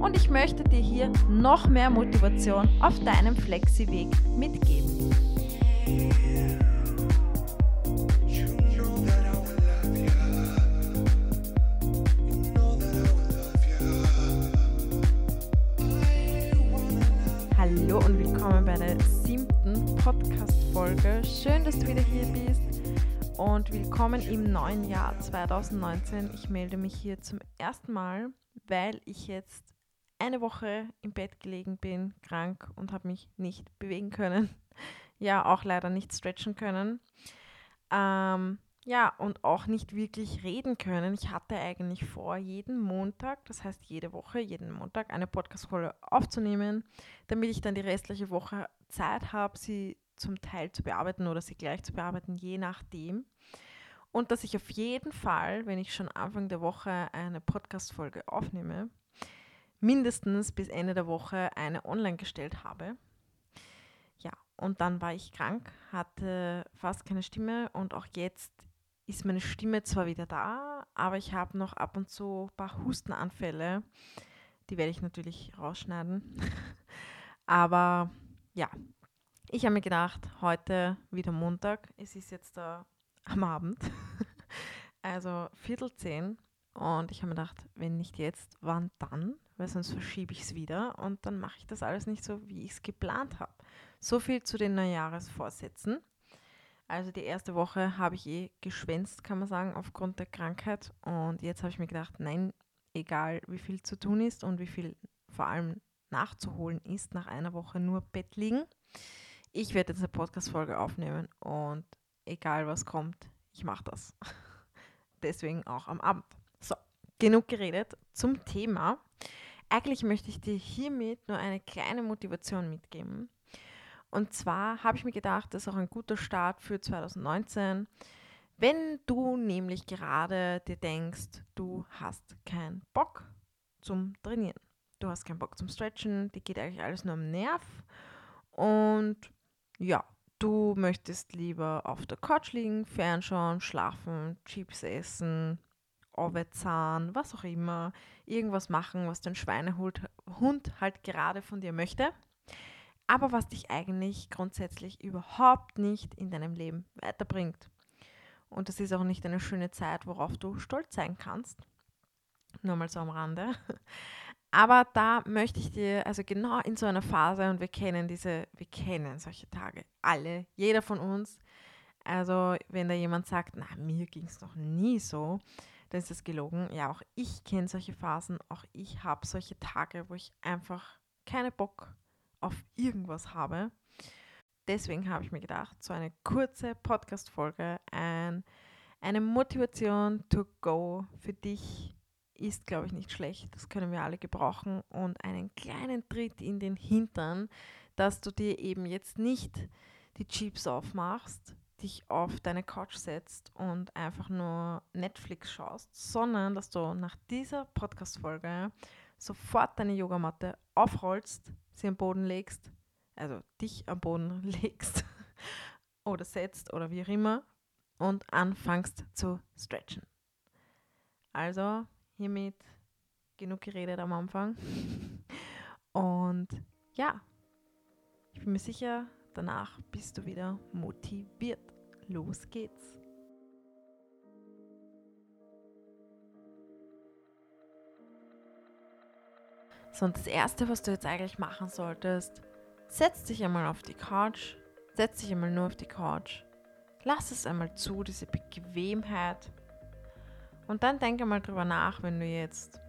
und ich möchte dir hier noch mehr Motivation auf deinem Flexi-Weg mitgeben. Hallo und willkommen bei der siebten Podcast-Folge. Schön, dass du wieder hier bist und willkommen im neuen Jahr 2019. Ich melde mich hier zum ersten Mal, weil ich jetzt eine Woche im Bett gelegen bin, krank und habe mich nicht bewegen können. Ja, auch leider nicht stretchen können. Ähm, ja, und auch nicht wirklich reden können. Ich hatte eigentlich vor, jeden Montag, das heißt jede Woche, jeden Montag eine Podcast-Folge aufzunehmen, damit ich dann die restliche Woche Zeit habe, sie zum Teil zu bearbeiten oder sie gleich zu bearbeiten, je nachdem. Und dass ich auf jeden Fall, wenn ich schon Anfang der Woche eine Podcast-Folge aufnehme, mindestens bis Ende der Woche eine online gestellt habe. Ja, und dann war ich krank, hatte fast keine Stimme und auch jetzt ist meine Stimme zwar wieder da, aber ich habe noch ab und zu ein paar Hustenanfälle. Die werde ich natürlich rausschneiden. aber ja, ich habe mir gedacht, heute wieder Montag. Es ist jetzt da am Abend. also Viertel zehn. Und ich habe mir gedacht, wenn nicht jetzt, wann dann? Weil sonst verschiebe ich es wieder und dann mache ich das alles nicht so, wie ich es geplant habe. So viel zu den Neujahresvorsätzen. Also die erste Woche habe ich eh geschwänzt, kann man sagen, aufgrund der Krankheit. Und jetzt habe ich mir gedacht, nein, egal wie viel zu tun ist und wie viel vor allem nachzuholen ist, nach einer Woche nur Bett liegen. Ich werde jetzt eine Podcast-Folge aufnehmen und egal was kommt, ich mache das. Deswegen auch am Abend. So, genug geredet zum Thema. Eigentlich möchte ich dir hiermit nur eine kleine Motivation mitgeben. Und zwar habe ich mir gedacht, das ist auch ein guter Start für 2019. Wenn du nämlich gerade dir denkst, du hast keinen Bock zum Trainieren, du hast keinen Bock zum Stretchen, dir geht eigentlich alles nur am Nerv und ja, du möchtest lieber auf der Couch liegen, fernschauen, schlafen, Chips essen, Ovezahn, was auch immer, irgendwas machen, was dein Schweinehund halt gerade von dir möchte, aber was dich eigentlich grundsätzlich überhaupt nicht in deinem Leben weiterbringt. Und das ist auch nicht eine schöne Zeit, worauf du stolz sein kannst. Nur mal so am Rande. Aber da möchte ich dir, also genau in so einer Phase, und wir kennen diese, wir kennen solche Tage, alle, jeder von uns. Also wenn da jemand sagt, na, mir ging es noch nie so, dann ist das gelogen. Ja, auch ich kenne solche Phasen, auch ich habe solche Tage, wo ich einfach keine Bock auf irgendwas habe. Deswegen habe ich mir gedacht, so eine kurze Podcast-Folge, ein, eine Motivation to go für dich ist, glaube ich, nicht schlecht. Das können wir alle gebrauchen. Und einen kleinen Tritt in den Hintern, dass du dir eben jetzt nicht die Chips aufmachst, dich auf deine Couch setzt und einfach nur Netflix schaust, sondern dass du nach dieser Podcast-Folge sofort deine Yogamatte aufrollst, sie am Boden legst, also dich am Boden legst oder setzt oder wie auch immer und anfängst zu stretchen. Also hiermit genug geredet am Anfang. Und ja, ich bin mir sicher, danach bist du wieder motiviert. Los geht's! So, und das Erste, was du jetzt eigentlich machen solltest, setz dich einmal auf die Couch, setz dich einmal nur auf die Couch, lass es einmal zu, diese Bequemheit. Und dann denk einmal drüber nach, wenn du jetzt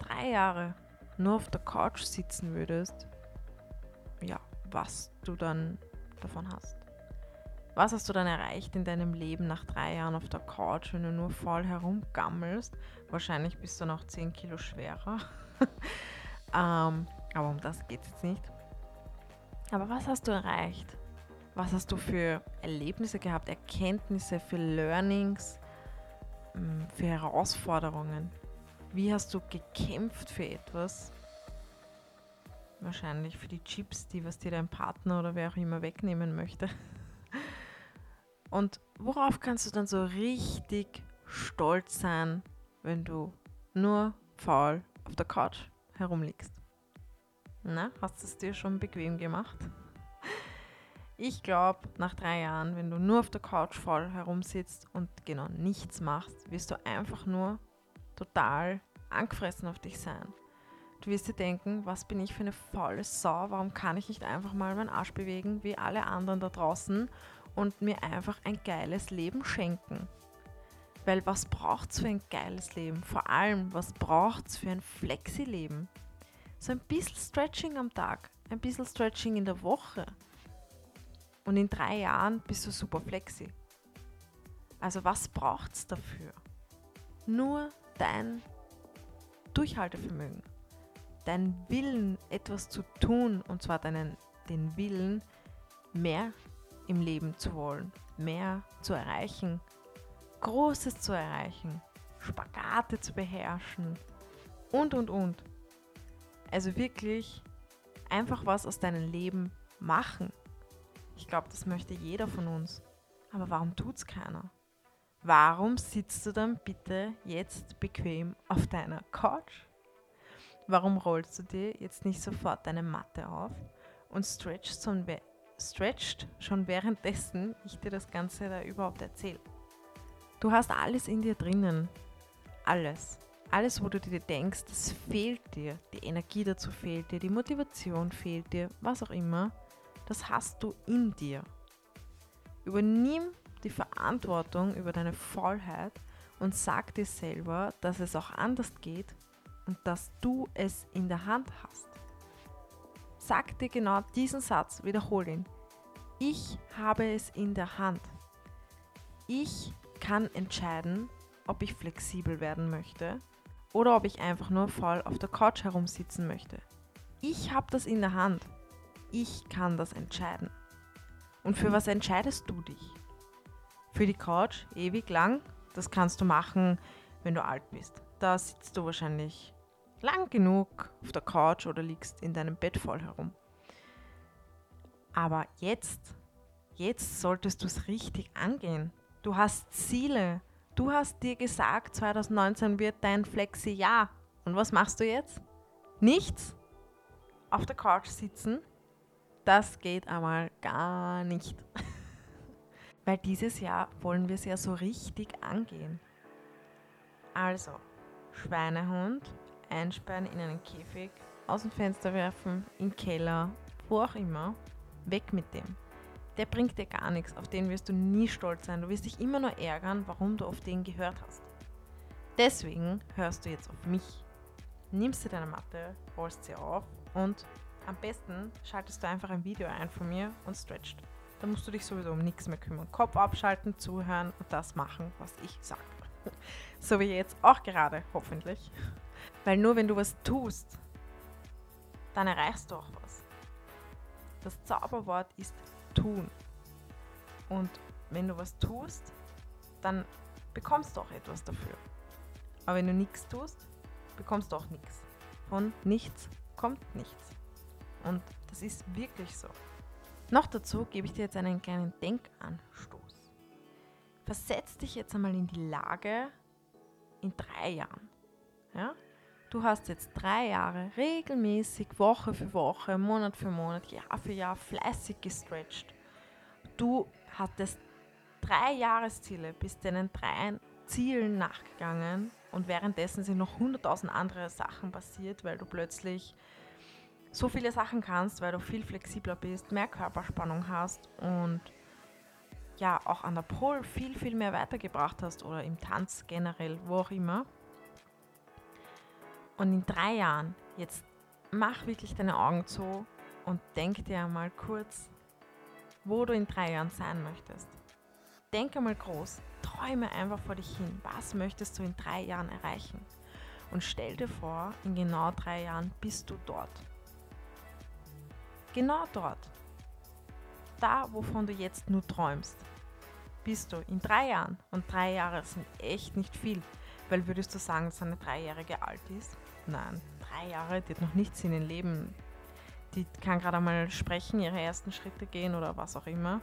drei Jahre nur auf der Couch sitzen würdest, ja, was du dann davon hast. Was hast du dann erreicht in deinem Leben nach drei Jahren auf der Couch, wenn du nur voll herumgammelst? Wahrscheinlich bist du noch 10 Kilo schwerer. ähm, aber um das geht es jetzt nicht. Aber was hast du erreicht? Was hast du für Erlebnisse gehabt, Erkenntnisse, für Learnings, mm, für Herausforderungen? Wie hast du gekämpft für etwas? Wahrscheinlich für die Chips, die was dir dein Partner oder wer auch immer wegnehmen möchte. Und worauf kannst du dann so richtig stolz sein, wenn du nur faul auf der Couch herumliegst? Na, hast du es dir schon bequem gemacht? Ich glaube, nach drei Jahren, wenn du nur auf der Couch faul herumsitzt und genau nichts machst, wirst du einfach nur total angefressen auf dich sein. Du wirst dir denken, was bin ich für eine faule Sau, warum kann ich nicht einfach mal meinen Arsch bewegen wie alle anderen da draußen und mir einfach ein geiles Leben schenken. Weil was braucht es für ein geiles Leben? Vor allem, was braucht es für ein Flexi-Leben? So ein bisschen Stretching am Tag, ein bisschen Stretching in der Woche. Und in drei Jahren bist du super flexi. Also was braucht es dafür? Nur dein Durchhaltevermögen, dein Willen, etwas zu tun, und zwar deinen, den Willen, mehr im Leben zu wollen, mehr zu erreichen, Großes zu erreichen, Spagate zu beherrschen und, und, und. Also wirklich einfach was aus deinem Leben machen. Ich glaube, das möchte jeder von uns. Aber warum tut es keiner? Warum sitzt du dann bitte jetzt bequem auf deiner Couch? Warum rollst du dir jetzt nicht sofort deine Matte auf und stretchst schon, stretched schon währenddessen ich dir das Ganze da überhaupt erzähle? Du hast alles in dir drinnen. Alles. Alles, wo du dir denkst, das fehlt dir. Die Energie dazu fehlt dir, die Motivation fehlt dir, was auch immer. Das hast du in dir. Übernimm die Verantwortung über deine Faulheit und sag dir selber, dass es auch anders geht und dass du es in der Hand hast. Sag dir genau diesen Satz, wiederhol ihn. Ich habe es in der Hand. Ich kann entscheiden, ob ich flexibel werden möchte oder ob ich einfach nur voll auf der Couch herumsitzen möchte. Ich habe das in der Hand. Ich kann das entscheiden. Und für was entscheidest du dich? Für die Couch ewig lang? Das kannst du machen, wenn du alt bist. Da sitzt du wahrscheinlich lang genug auf der Couch oder liegst in deinem Bett voll herum. Aber jetzt, jetzt solltest du es richtig angehen. Du hast Ziele. Du hast dir gesagt, 2019 wird dein Flexi-Jahr. Und was machst du jetzt? Nichts. Auf der Couch sitzen. Das geht einmal gar nicht. Weil dieses Jahr wollen wir es ja so richtig angehen. Also, Schweinehund einsperren in einen Käfig, aus dem Fenster werfen, im Keller, wo auch immer. Weg mit dem der bringt dir gar nichts, auf den wirst du nie stolz sein. Du wirst dich immer nur ärgern, warum du auf den gehört hast. Deswegen hörst du jetzt auf mich. Nimmst dir deine Matte, rollst sie auf und am besten schaltest du einfach ein Video ein von mir und stretcht. Da musst du dich sowieso um nichts mehr kümmern. Kopf abschalten, zuhören und das machen, was ich sage. So wie jetzt auch gerade, hoffentlich. Weil nur wenn du was tust, dann erreichst du auch was. Das Zauberwort ist tun. Und wenn du was tust, dann bekommst du auch etwas dafür. Aber wenn du nichts tust, bekommst du auch nichts. Von nichts kommt nichts. Und das ist wirklich so. Noch dazu gebe ich dir jetzt einen kleinen Denkanstoß. Versetz dich jetzt einmal in die Lage in drei Jahren. Ja? Du hast jetzt drei Jahre regelmäßig, Woche für Woche, Monat für Monat, Jahr für Jahr fleißig gestretcht. Du hattest drei Jahresziele, bist deinen drei Zielen nachgegangen und währenddessen sind noch hunderttausend andere Sachen passiert, weil du plötzlich so viele Sachen kannst, weil du viel flexibler bist, mehr Körperspannung hast und ja auch an der Pole viel, viel mehr weitergebracht hast oder im Tanz generell, wo auch immer. Und in drei Jahren, jetzt mach wirklich deine Augen zu und denk dir einmal kurz, wo du in drei Jahren sein möchtest. Denk einmal groß, träume einfach vor dich hin. Was möchtest du in drei Jahren erreichen? Und stell dir vor, in genau drei Jahren bist du dort. Genau dort. da, wovon du jetzt nur träumst, bist du in drei Jahren, und drei Jahre sind echt nicht viel, weil würdest du sagen, dass eine Dreijährige alt ist? Nein, drei Jahre, die hat noch nichts in ihrem Leben. Die kann gerade einmal sprechen, ihre ersten Schritte gehen oder was auch immer.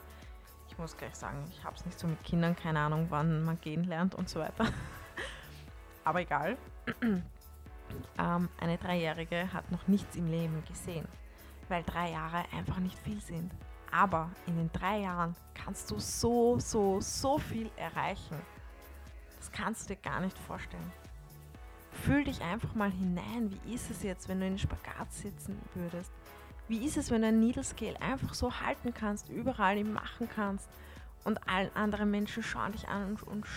Ich muss gleich sagen, ich habe es nicht so mit Kindern, keine Ahnung, wann man gehen lernt und so weiter. Aber egal. ähm, eine Dreijährige hat noch nichts im Leben gesehen, weil drei Jahre einfach nicht viel sind. Aber in den drei Jahren kannst du so, so, so viel erreichen. Das kannst du dir gar nicht vorstellen. Fühl dich einfach mal hinein. Wie ist es jetzt, wenn du in den Spagat sitzen würdest? Wie ist es, wenn du ein Needle Scale einfach so halten kannst, überall ihm machen kannst und allen anderen Menschen schauen dich an und,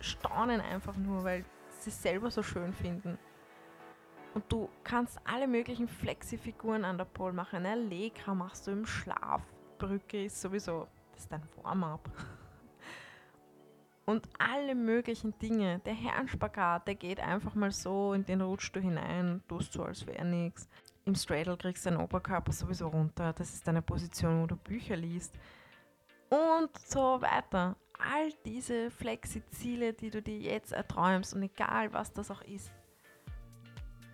staunen einfach nur, weil sie es selber so schön finden. Und du kannst alle möglichen Flexi-Figuren an der Pole machen. Eine Allegra machst du im Schlaf. Brücke ist sowieso, das ist dein Warm-up. Und alle möglichen Dinge. Der Herrenspagat, der geht einfach mal so, in den rutschst du hinein, tust so, als wäre nichts. Im Straddle kriegst du deinen Oberkörper sowieso runter. Das ist deine Position, wo du Bücher liest. Und so weiter. All diese Flexi-Ziele, die du dir jetzt erträumst und egal was das auch ist,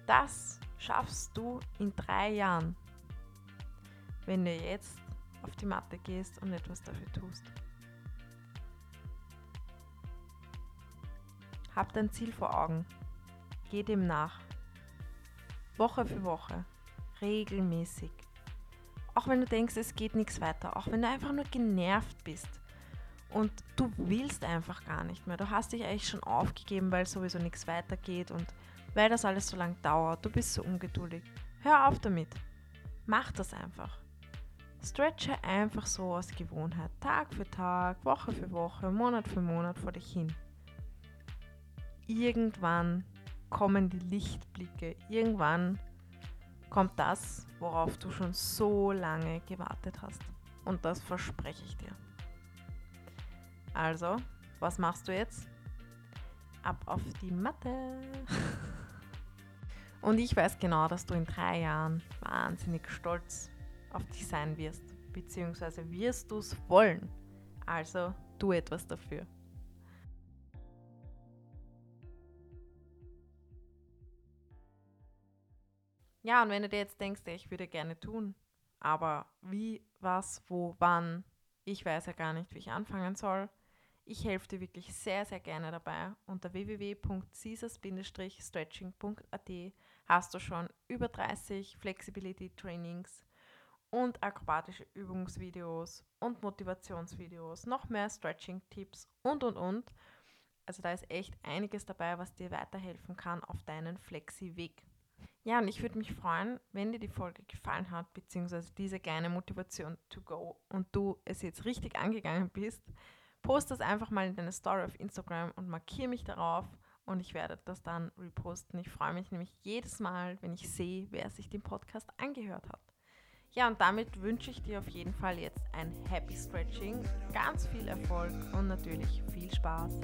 das schaffst du in drei Jahren, wenn du jetzt auf die Matte gehst und etwas dafür tust. Hab dein Ziel vor Augen. Geh dem nach. Woche für Woche. Regelmäßig. Auch wenn du denkst, es geht nichts weiter. Auch wenn du einfach nur genervt bist. Und du willst einfach gar nicht mehr. Du hast dich eigentlich schon aufgegeben, weil sowieso nichts weitergeht und weil das alles so lang dauert. Du bist so ungeduldig. Hör auf damit. Mach das einfach. Stretche einfach so aus Gewohnheit, Tag für Tag, Woche für Woche, Monat für Monat vor dich hin. Irgendwann kommen die Lichtblicke, irgendwann kommt das, worauf du schon so lange gewartet hast. Und das verspreche ich dir. Also, was machst du jetzt? Ab auf die Matte. Und ich weiß genau, dass du in drei Jahren wahnsinnig stolz auf dich sein wirst, beziehungsweise wirst du es wollen. Also tu etwas dafür. Ja, und wenn du dir jetzt denkst, ich würde gerne tun, aber wie, was, wo, wann, ich weiß ja gar nicht, wie ich anfangen soll, ich helfe dir wirklich sehr, sehr gerne dabei. Unter www.caesars-stretching.at hast du schon über 30 Flexibility Trainings und akrobatische Übungsvideos und Motivationsvideos, noch mehr Stretching-Tipps und und und. Also da ist echt einiges dabei, was dir weiterhelfen kann auf deinen Flexi-Weg. Ja, und ich würde mich freuen, wenn dir die Folge gefallen hat, beziehungsweise diese kleine Motivation to go und du es jetzt richtig angegangen bist. Post das einfach mal in deine Story auf Instagram und markiere mich darauf und ich werde das dann reposten. Ich freue mich nämlich jedes Mal, wenn ich sehe, wer sich den Podcast angehört hat. Ja, und damit wünsche ich dir auf jeden Fall jetzt ein Happy Stretching, ganz viel Erfolg und natürlich viel Spaß.